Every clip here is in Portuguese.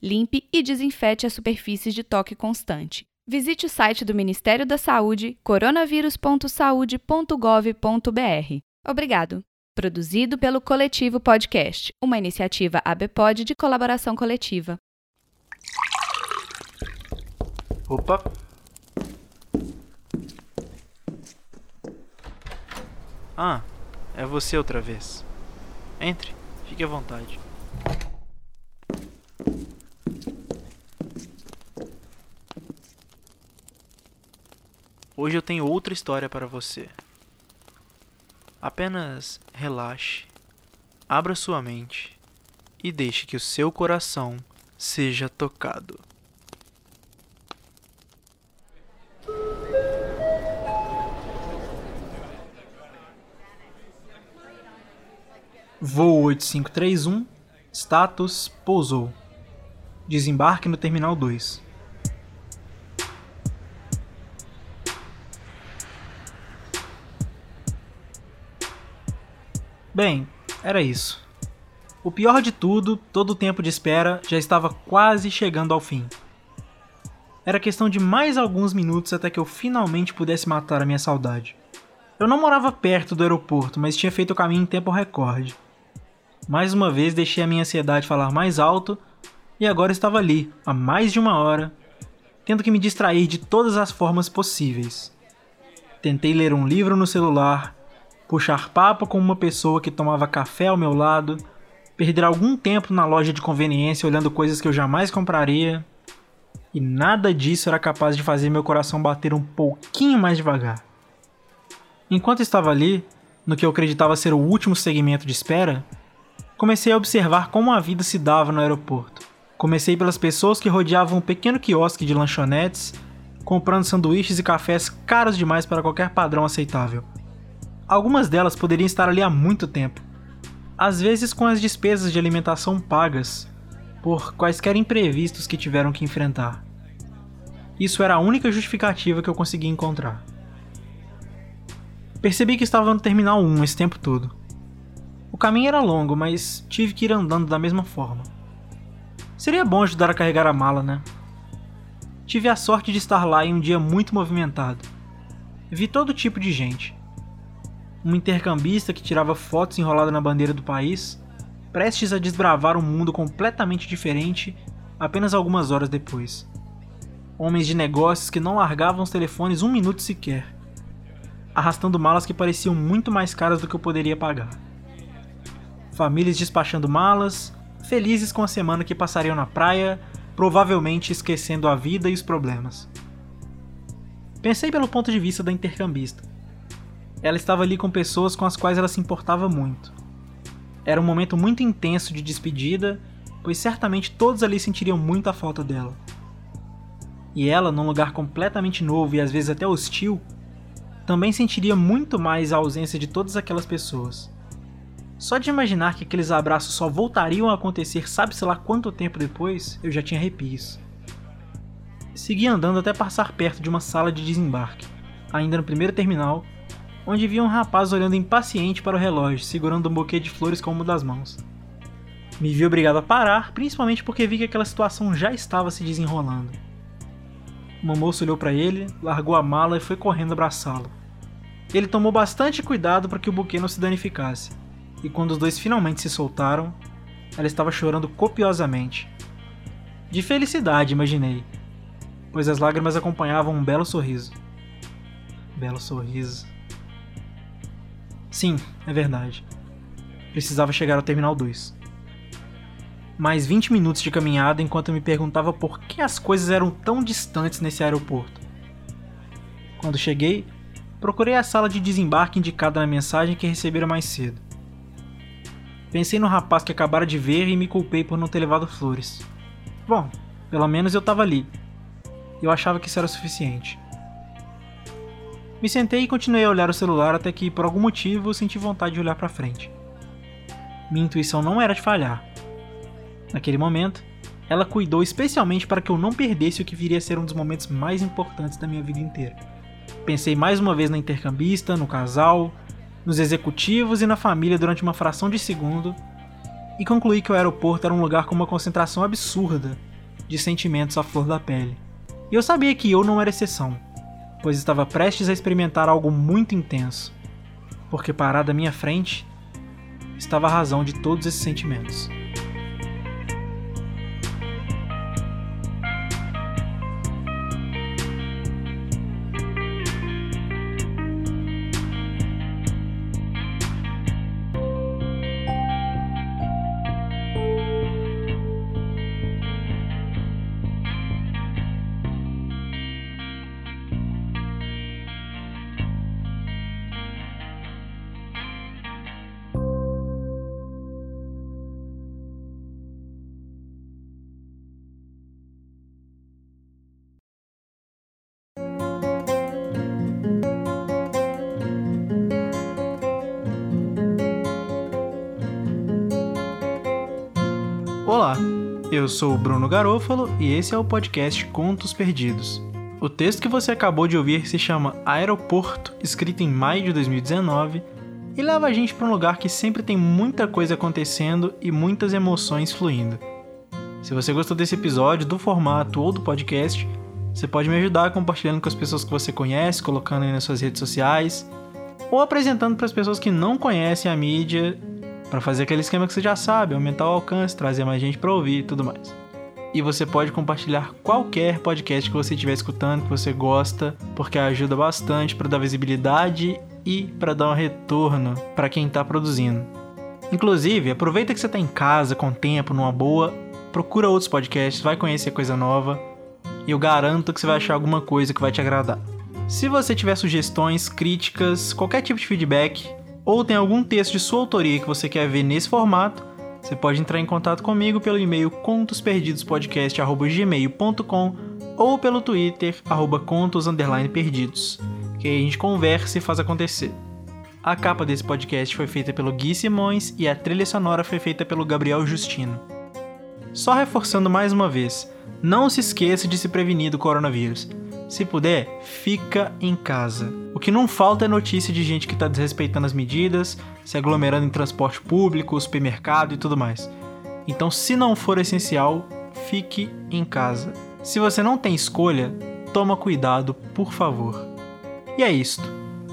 Limpe e desinfete as superfícies de toque constante. Visite o site do Ministério da Saúde, coronavírus.saude.gov.br. Obrigado. Produzido pelo Coletivo Podcast, uma iniciativa ABPOD de colaboração coletiva. Opa! Ah, é você outra vez. Entre, fique à vontade. Hoje eu tenho outra história para você. Apenas relaxe, abra sua mente e deixe que o seu coração seja tocado. Voo 8531, status pousou. Desembarque no Terminal 2. Bem, era isso. O pior de tudo, todo o tempo de espera já estava quase chegando ao fim. Era questão de mais alguns minutos até que eu finalmente pudesse matar a minha saudade. Eu não morava perto do aeroporto, mas tinha feito o caminho em tempo recorde. Mais uma vez deixei a minha ansiedade falar mais alto e agora estava ali, há mais de uma hora, tendo que me distrair de todas as formas possíveis. Tentei ler um livro no celular, puxar papo com uma pessoa que tomava café ao meu lado, perder algum tempo na loja de conveniência olhando coisas que eu jamais compraria. E nada disso era capaz de fazer meu coração bater um pouquinho mais devagar. Enquanto estava ali, no que eu acreditava ser o último segmento de espera, comecei a observar como a vida se dava no aeroporto. Comecei pelas pessoas que rodeavam um pequeno quiosque de lanchonetes, comprando sanduíches e cafés caros demais para qualquer padrão aceitável. Algumas delas poderiam estar ali há muito tempo, às vezes com as despesas de alimentação pagas por quaisquer imprevistos que tiveram que enfrentar. Isso era a única justificativa que eu consegui encontrar. Percebi que estava no Terminal 1 esse tempo todo. O caminho era longo, mas tive que ir andando da mesma forma. Seria bom ajudar a carregar a mala, né? Tive a sorte de estar lá em um dia muito movimentado. Vi todo tipo de gente um intercambista que tirava fotos enrolada na bandeira do país, prestes a desbravar um mundo completamente diferente apenas algumas horas depois. Homens de negócios que não largavam os telefones um minuto sequer, arrastando malas que pareciam muito mais caras do que eu poderia pagar. Famílias despachando malas, felizes com a semana que passariam na praia, provavelmente esquecendo a vida e os problemas. Pensei pelo ponto de vista da intercambista ela estava ali com pessoas com as quais ela se importava muito. Era um momento muito intenso de despedida, pois certamente todos ali sentiriam muito a falta dela. E ela, num lugar completamente novo e às vezes até hostil, também sentiria muito mais a ausência de todas aquelas pessoas. Só de imaginar que aqueles abraços só voltariam a acontecer sabe-se lá quanto tempo depois, eu já tinha arrepios. Segui andando até passar perto de uma sala de desembarque, ainda no primeiro terminal, onde vi um rapaz olhando impaciente para o relógio, segurando um buquê de flores com uma das mãos. Me vi obrigado a parar, principalmente porque vi que aquela situação já estava se desenrolando. Uma moça olhou para ele, largou a mala e foi correndo abraçá-lo. Ele tomou bastante cuidado para que o buquê não se danificasse, e quando os dois finalmente se soltaram, ela estava chorando copiosamente. De felicidade, imaginei, pois as lágrimas acompanhavam um belo sorriso. Belo sorriso. Sim, é verdade. Precisava chegar ao Terminal 2. Mais 20 minutos de caminhada enquanto eu me perguntava por que as coisas eram tão distantes nesse aeroporto. Quando cheguei, procurei a sala de desembarque indicada na mensagem que recebera mais cedo. Pensei no rapaz que acabara de ver e me culpei por não ter levado flores. Bom, Pelo menos eu tava ali. Eu achava que isso era o suficiente. Me sentei e continuei a olhar o celular até que, por algum motivo, senti vontade de olhar para frente. Minha intuição não era de falhar. Naquele momento, ela cuidou especialmente para que eu não perdesse o que viria a ser um dos momentos mais importantes da minha vida inteira. Pensei mais uma vez na intercambista, no casal, nos executivos e na família durante uma fração de segundo e concluí que o aeroporto era um lugar com uma concentração absurda de sentimentos à flor da pele. E eu sabia que eu não era exceção, pois estava prestes a experimentar algo muito intenso, porque parada à minha frente estava a razão de todos esses sentimentos. Olá, eu sou o Bruno Garofalo e esse é o podcast Contos Perdidos. O texto que você acabou de ouvir se chama Aeroporto, escrito em maio de 2019, e leva a gente para um lugar que sempre tem muita coisa acontecendo e muitas emoções fluindo. Se você gostou desse episódio, do formato ou do podcast, você pode me ajudar compartilhando com as pessoas que você conhece, colocando aí nas suas redes sociais, ou apresentando para as pessoas que não conhecem a mídia para fazer aquele esquema que você já sabe, aumentar o alcance, trazer mais gente para ouvir e tudo mais. E você pode compartilhar qualquer podcast que você estiver escutando, que você gosta, porque ajuda bastante para dar visibilidade e para dar um retorno para quem está produzindo. Inclusive, aproveita que você está em casa, com tempo, numa boa, procura outros podcasts, vai conhecer coisa nova e eu garanto que você vai achar alguma coisa que vai te agradar. Se você tiver sugestões, críticas, qualquer tipo de feedback, ou tem algum texto de sua autoria que você quer ver nesse formato, você pode entrar em contato comigo pelo e-mail contosperdidospodcast.gmail.com ou pelo Twitter, arroba contos_perdidos, que a gente conversa e faz acontecer. A capa desse podcast foi feita pelo Gui Simões e a trilha sonora foi feita pelo Gabriel Justino. Só reforçando mais uma vez, não se esqueça de se prevenir do coronavírus. Se puder, fica em casa. O que não falta é notícia de gente que está desrespeitando as medidas, se aglomerando em transporte público, supermercado e tudo mais. Então, se não for essencial, fique em casa. Se você não tem escolha, toma cuidado, por favor. E é isto.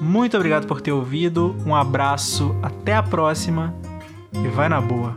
Muito obrigado por ter ouvido. Um abraço, até a próxima e vai na boa.